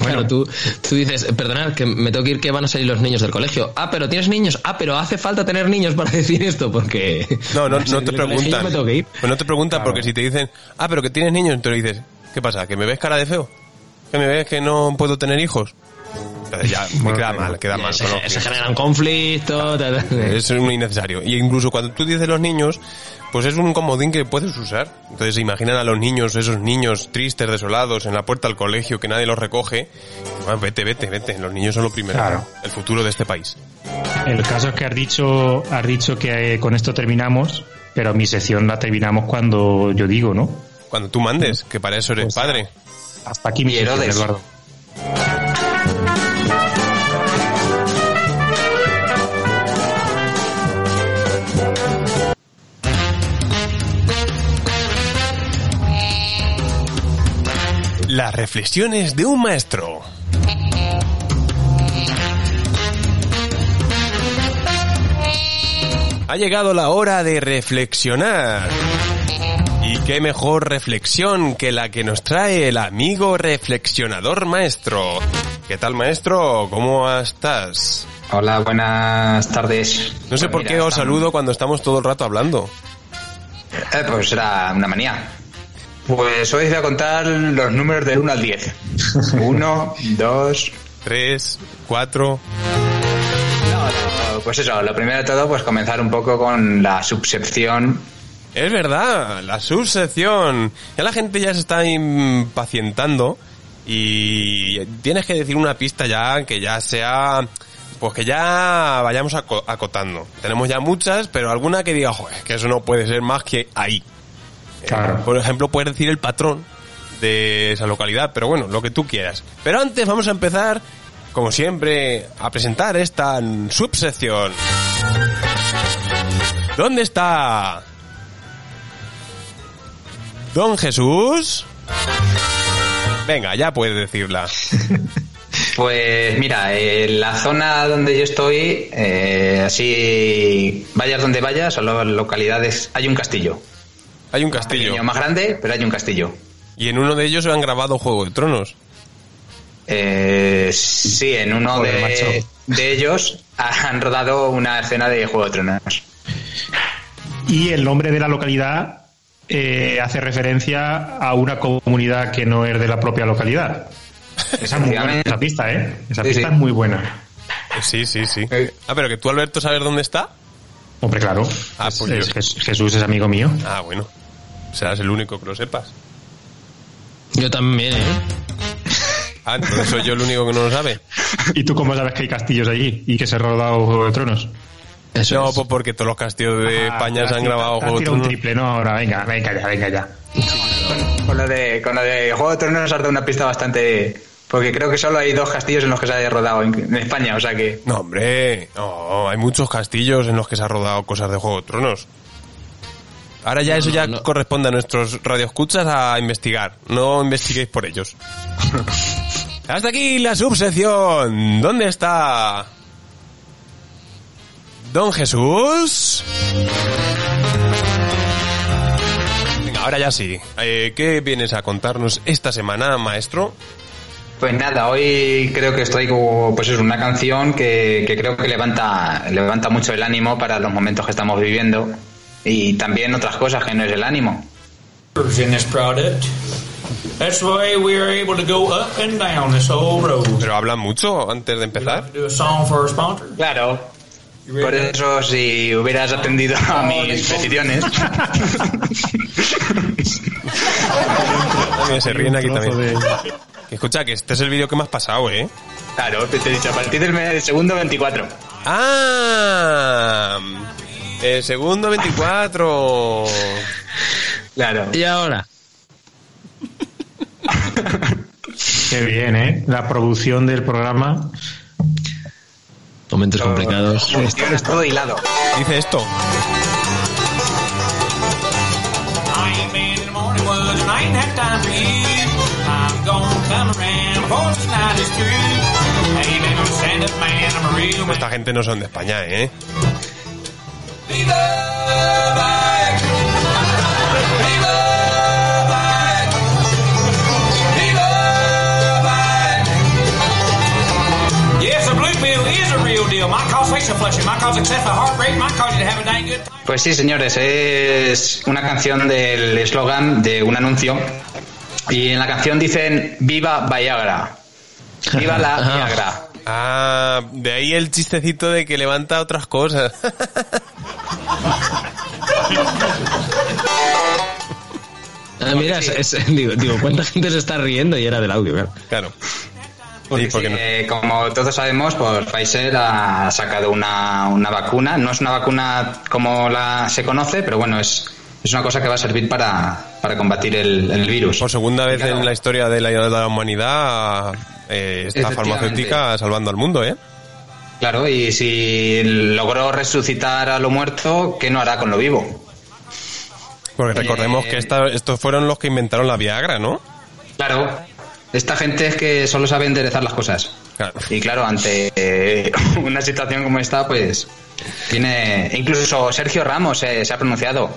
Claro, tú, tú dices, perdonad, que me tengo que ir que van a salir los niños del colegio. Ah, pero tienes niños. Ah, pero hace falta tener niños para decir esto, porque... No, no, no te preguntan. yo me tengo que ir. Pues no te preguntan Claro. porque si te dicen, ah, pero que tienes niños, entonces dices, ¿qué pasa? ¿Que me ves cara de feo? ¿Que me ves que no puedo tener hijos? Entonces ya, me queda mal, queda mal. se, ¿no? se genera un conflicto. ta, ta. Es muy innecesario. Y incluso cuando tú dices los niños, pues es un comodín que puedes usar. Entonces imaginan a los niños, esos niños tristes, desolados, en la puerta del colegio, que nadie los recoge. Bueno, vete, vete, vete. Los niños son lo primero. Claro. El futuro de este país. El caso es que has dicho, has dicho que eh, con esto terminamos, pero mi sección la terminamos cuando yo digo, ¿no? Cuando tú mandes, que para eso eres Pues, padre. Hasta aquí mi Herodes. Eduardo. Las reflexiones de un maestro. Ha llegado la hora de reflexionar. Y qué mejor reflexión que la que nos trae el amigo reflexionador maestro. ¿Qué tal maestro? ¿Cómo estás? Hola, buenas tardes. No sé Pues por mira, qué os estamos- saludo cuando estamos todo el rato hablando. Eh, pues era una manía. Pues hoy os voy a contar los números del 1 al 10. 1, 2... Tres, cuatro. Pues eso, lo primero de todo, pues comenzar un poco con la subsección. Es verdad, la subsección. Ya la gente ya se está impacientando y tienes que decir una pista ya que ya sea, pues que ya vayamos aco- acotando. Tenemos ya muchas, pero alguna que diga, joder, que eso no puede ser más que ahí. Claro. Por ejemplo, puedes decir el patrón de esa localidad, pero bueno, lo que tú quieras. Pero antes vamos a empezar, como siempre, a presentar esta subsección. ¿Dónde está Don Jesús? Venga, ya puedes decirla. Pues mira, en la zona donde yo estoy, eh, así vayas donde vayas, o las localidades, hay un castillo. Hay un castillo. Pequeño, más grande, pero hay un castillo. Y en uno de ellos han grabado Juego de Tronos. Eh, sí, en uno Joder, de, macho. de ellos han rodado una escena de Juego de Tronos. Y el nombre de la localidad eh, hace referencia a una comunidad que no es de la propia localidad. Esa es muy buena, esa pista, ¿eh? Esa Sí, pista sí. es muy buena. Sí, sí, sí. Eh. Ah, pero que tú, Alberto, sabes dónde está. Hombre, claro. Ah, Es- pues es- Jesús es amigo mío. Ah, bueno. Serás el único que lo sepas. Yo también, ¿eh? Ah, entonces soy yo el único que no lo sabe. ¿Y tú cómo sabes que hay castillos allí y que se ha rodado Juego de Tronos? Eso No, es. pues porque todos los castillos de Ah, España te se han grabado Juego de tirado un Tronos. triple, no, ahora, venga, venga ya, venga ya. Con lo de, con lo de Juego de Tronos has dado una pista bastante... Porque creo que solo hay dos castillos en los que se haya rodado en, en España, o sea que... No, hombre, no, hay muchos castillos en los que se ha rodado cosas de Juego de Tronos. Ahora ya eso ya no. corresponde a nuestros radioescuchas a investigar. No investiguéis por ellos. Hasta aquí la subsección. ¿Dónde está? Don Jesús. Venga, ahora ya sí. Eh, ¿Qué vienes a contarnos esta semana, maestro? Pues nada, hoy creo que estoy como, pues es una canción que, que creo que levanta, levanta mucho el ánimo para los momentos que estamos viviendo y también otras cosas que no es el ánimo. Pero hablan mucho antes de empezar. Claro. Por eso si hubieras atendido a mis peticiones. Se ríen aquí también. de- Escucha, que este es el vídeo que me has pasado, ¿eh? Claro, te he dicho, a partir del segundo 24. ¡Ah! El segundo 24. Claro. Y ahora. Qué bien, ¿eh? La producción del programa. Momentos complicados. Es todo hilado. Dice esto. Ain't been in the morning woods and Pues sí, señores, es una canción del eslogan de un anuncio. Y en la canción dicen Viva Viagra. Viva la Viagra. Ah, de ahí el chistecito de que levanta otras cosas. Ah, mira, es- es- digo, digo, ¿cuánta gente se está riendo? Y era del audio, claro. Claro. Porque Sí, porque sí, no- eh, como todos sabemos, pues Pfizer ha sacado una, una vacuna. No es una vacuna como la se conoce, pero bueno, es, es una cosa que va a servir para, para combatir el, el virus. Por segunda vez Claro. en la historia de la, de la humanidad, eh, esta farmacéutica salvando al mundo, ¿eh? Claro, y si logró resucitar a lo muerto, ¿qué no hará con lo vivo? Porque recordemos Eh, que esta- estos fueron los que inventaron la Viagra, ¿no? Claro, esta gente es que solo sabe enderezar las cosas. Claro. Y claro, ante eh, una situación como esta, pues tiene. Incluso Sergio Ramos eh, se ha pronunciado.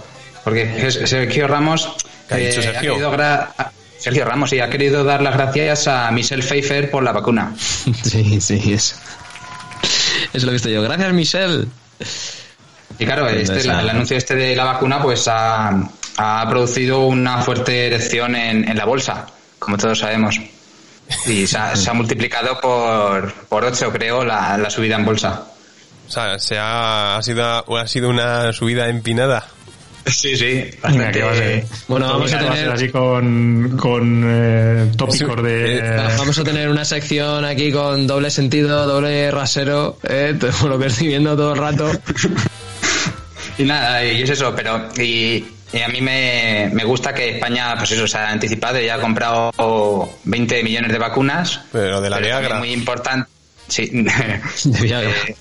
Porque Sergio Ramos. ¿Qué ha dicho Sergio? querido gra- Sergio Ramos, sí, ha querido dar las gracias a Michelle Pfeiffer por la vacuna. Sí, sí, es. Es lo que visto yo. Gracias, Michelle. Y claro, este, la- el anuncio este de la vacuna, pues ha, ha producido una fuerte erección en, en la bolsa, como todos sabemos. Y se ha, se ha multiplicado por, por 8, creo, la, la subida en bolsa. O sea, se ha, ha sido, ha sido una subida empinada. Sí, sí. Venga, que va a ser. Bueno, vamos a Va ser tener- así con, con eh, tópicos Sí, de. eh, Vamos a tener una sección aquí con doble sentido, doble rasero, ¿eh? Todo lo que estoy viendo todo el rato. Y nada, y es eso, pero y, y a mí me, me gusta que España, pues eso, se ha anticipado y ha comprado 20 millones de vacunas. Pero de la Pero Viagra. Muy importante. Sí. De Viagra. Eh,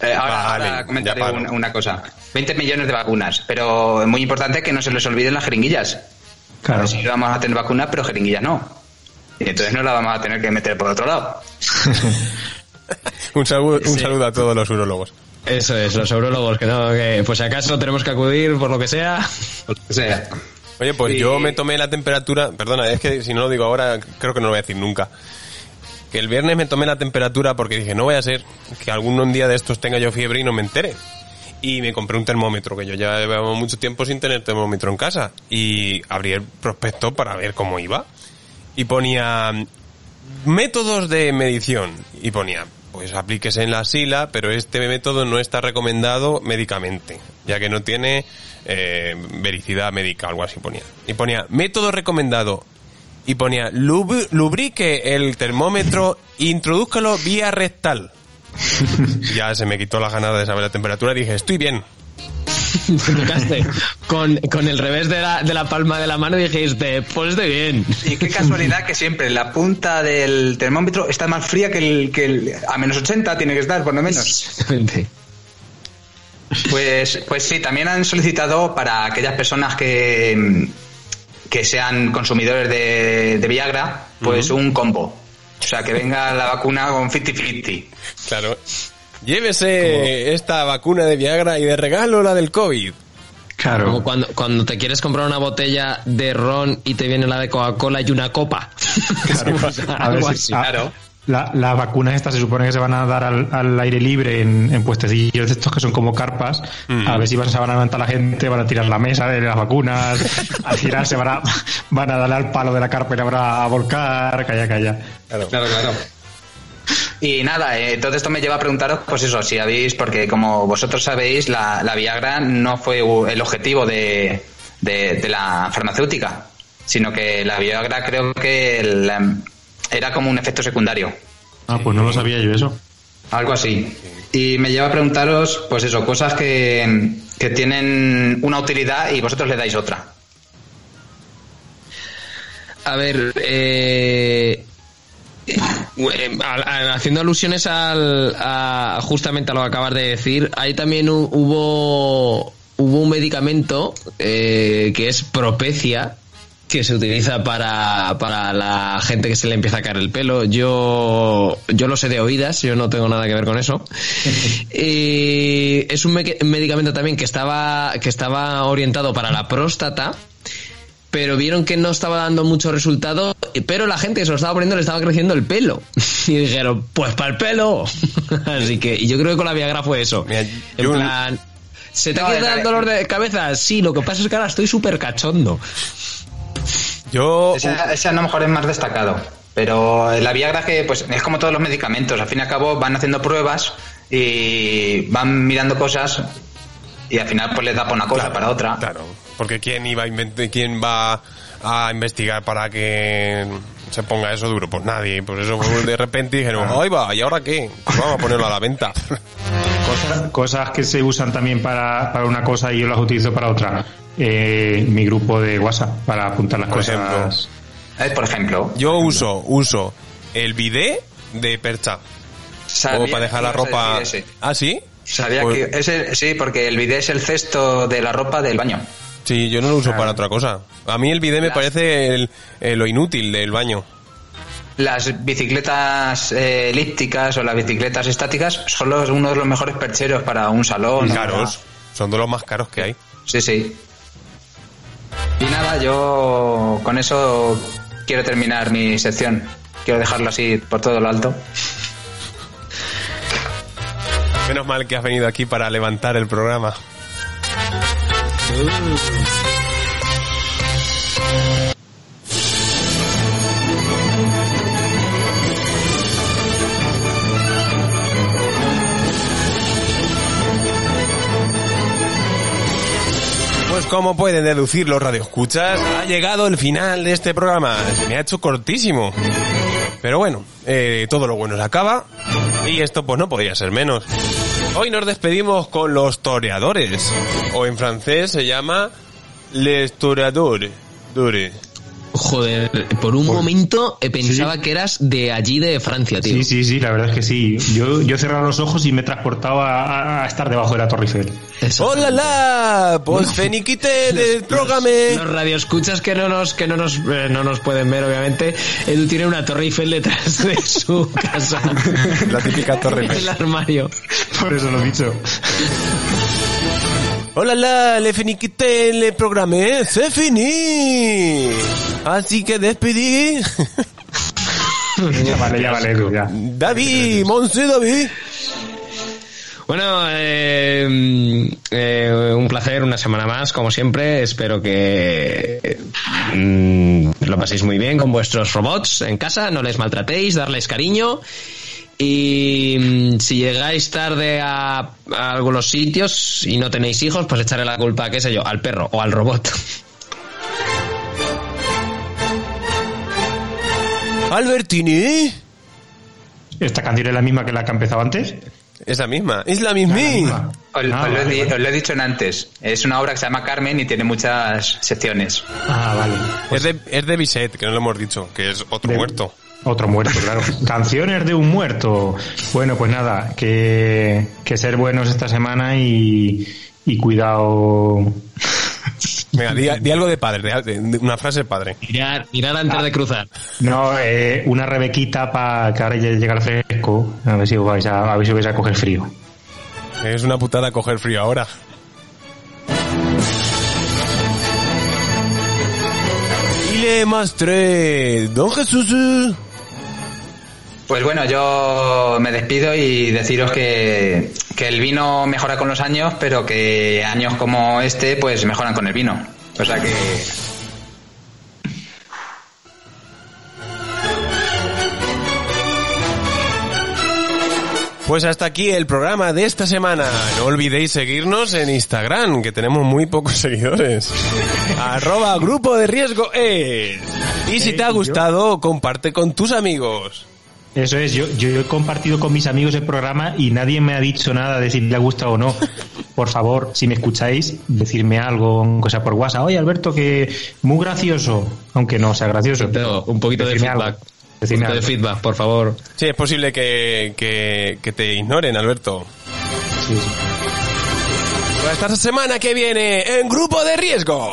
eh, ahora, Vale, ahora comentaré una, una cosa. 20 millones de vacunas, pero es muy importante que no se les olviden las jeringuillas. Claro. Sí vamos a tener vacunas, pero jeringuillas no. Y entonces no la vamos a tener que meter por otro lado. Un saludo, un saludo a todos los urólogos. Eso es, los urólogos, que no, que pues si acaso tenemos que acudir por lo que sea. O sea, Oye, pues Sí. yo me tomé la temperatura, perdona, es que si no lo digo ahora, creo que no lo voy a decir nunca. Que el viernes me tomé la temperatura porque dije, no vaya a ser que algún día de estos tenga yo fiebre y no me entere. Y me compré un termómetro, que yo ya llevaba mucho tiempo sin tener termómetro en casa. Y abrí el prospecto para ver cómo iba. Y ponía métodos de medición. Y ponía, pues aplíquese en la sila, pero este método no está recomendado médicamente, ya que no tiene eh, vericidad médica, algo así ponía. Y ponía, método recomendado. Y ponía, "Lub- lubrique el termómetro introdúzcalo vía rectal. Ya se me quitó la ganas de saber la temperatura dije, estoy bien. Te tocaste con, con el revés de la, de la palma de la mano y dijiste, pues estoy bien. y qué casualidad que siempre la punta del termómetro está más fría que el, que el- a menos 80 tiene que estar, por lo menos. Exactamente. Pues, pues sí, también han solicitado para aquellas personas que, que sean consumidores de, de Viagra, pues un combo. O sea, que venga la vacuna con 50-50. Claro. Llévese esta vacuna de Viagra y de regalo la del COVID. Claro. Como cuando, cuando te quieres comprar una botella de ron y te viene la de Coca-Cola y una copa. O sea, algo así. claro. la- las vacunas estas se supone que se van a dar al, al aire libre en, en puestecillos de estos que son como carpas. Mm. A ver si van, se van a levantar la gente, van a tirar la mesa de las vacunas, a girarse, van a, van a darle al palo de la carpa y la van a volcar. Calla, calla. Claro. Claro, claro. Y nada, eh, todo esto me lleva a preguntaros, pues eso, si habéis, porque como vosotros sabéis, la, la Viagra no fue el objetivo de, de, de la farmacéutica, sino que la Viagra creo que era como un efecto secundario, Ah, pues no lo sabía yo eso. algo así. Y me lleva a preguntaros, pues eso, cosas que, que tienen una utilidad y vosotros le dais otra. A ver, eh, haciendo alusiones al, a, justamente a lo que acabas de decir, ahí también hu- hubo, hubo un medicamento eh, que es Propecia, que se utiliza para, para la gente que se le empieza a caer el pelo. Yo, yo lo sé de oídas, yo no tengo nada que ver con eso. Y es un me- medicamento también que estaba, que estaba orientado para la próstata pero vieron que no estaba dando mucho resultado, pero la gente que se lo estaba poniendo le estaba creciendo el pelo. Y dijeron, pues para el pelo. Así que y yo creo que con la Viagra fue eso. Mira, en yo- plan, ¿se te No, ha quedado el dolor de cabeza? Sí, lo que pasa es que ahora estoy súper cachondo. Yo... Ese, ese a lo mejor es más destacado. Pero la Viagra que pues es como todos los medicamentos, al fin y al cabo van haciendo pruebas y van mirando cosas Y al final pues les da para una cosa, Claro, para otra. Claro, porque ¿quién iba a quién va a investigar para que se ponga eso duro? Pues nadie. Pues eso de repente dijeron, ¡ay va! ¿Y ahora qué? Pues vamos a ponerlo a la venta. Cosas, cosas que se usan también para, para una cosa y yo las utilizo para otra. Eh, mi grupo de WhatsApp para apuntar las Por cosas. ejemplo. Eh, Por ejemplo, Yo uso, uso el bidet de percha. sabía o para dejar la ropa. ese. ¿Ah, sí? Sabía Pues- que ese, sí, porque el bidet es el cesto de la ropa del baño. Sí, yo no lo uso para otra cosa. A mí el bidet me parece el- eh, lo inútil del baño. Las bicicletas eh, elípticas o las bicicletas estáticas son los- uno de los mejores percheros para un salón. Caros. Son de los más caros que hay. Sí, sí. Y nada, yo con eso quiero terminar mi sección. Quiero dejarlo así por todo lo alto. Menos mal que has venido aquí para levantar el programa. Pues como pueden deducir los radioescuchas, ha llegado el final de este programa. Se me ha hecho cortísimo. Pero bueno, eh, todo lo bueno se acaba y esto pues no podía ser menos. Hoy nos despedimos con los toreadores, o en francés se llama les toreadores. Joder, por un momento eh, pensaba que eras de allí de Francia, tío. Sí, sí, sí, la verdad es que sí. Yo, yo he cerrado los ojos y me he transportado a, a- estar debajo de la Torre Eiffel. ¡Hola, la! Pues feniquite del programa. Los radioescuchas que no nos que no nos eh, no nos pueden ver obviamente Edu tiene una torre Eiffel detrás de su casa La típica torre Eiffel. el armario Por eso lo he dicho. ¡Hola, la! Le feniquite el programa. ¡Se finí! Así que despedí. Ya vale, ya vale, ya. David, Monse David. bueno eh, eh, un placer una semana más como siempre espero que eh, mm, lo paséis muy bien con vuestros robots en casa no les maltratéis darles cariño y mm, si llegáis tarde a, a algunos sitios y no tenéis hijos, pues echarle la culpa, qué sé yo, al perro o al robot. Albertini. ¿Esta canción es la misma que la que ha empezado antes? Esa misma. Es la misma. Os, Ah, os lo he, vale, di- vale. os lo he dicho en antes. Es una obra que se llama Carmen y tiene muchas secciones. Ah, vale. Es de, es de Bizet, que no lo hemos dicho, que es otro De- muerto. Otro muerto, claro. Canciones de un muerto. Bueno, pues nada, que, que ser buenos esta semana y, y cuidado. Venga, di, di algo de padre, de- de- una frase de padre. Mirar, mirar antes de cruzar. No, eh, una rebequita para que ahora ya llega el fresco. A ver si os vais a, a ver si os vais a coger frío. Es una putada coger frío ahora. Y le mastre, don Jesús. Pues bueno, yo me despido y deciros que, que el vino mejora con los años, pero que años como este pues mejoran con el vino. O sea que Pues hasta aquí el programa de esta semana. No olvidéis seguirnos en Instagram, que tenemos muy pocos seguidores. Arroba grupo de riesgo es. Y si te ha gustado, comparte con tus amigos. Eso es, yo, yo he compartido con mis amigos el programa y nadie me ha dicho nada de si le ha gustado o no. Por favor, si me escucháis, decirme algo, aunque sea por WhatsApp. Oye, Alberto, que muy gracioso, aunque no sea gracioso. Pero un poquito de feedback. algo. Un poquito de feedback, por favor. Sí, es posible que, que, que te ignoren, Alberto. Sí, sí. Pues hasta la semana que viene en Grupo de Riesgo.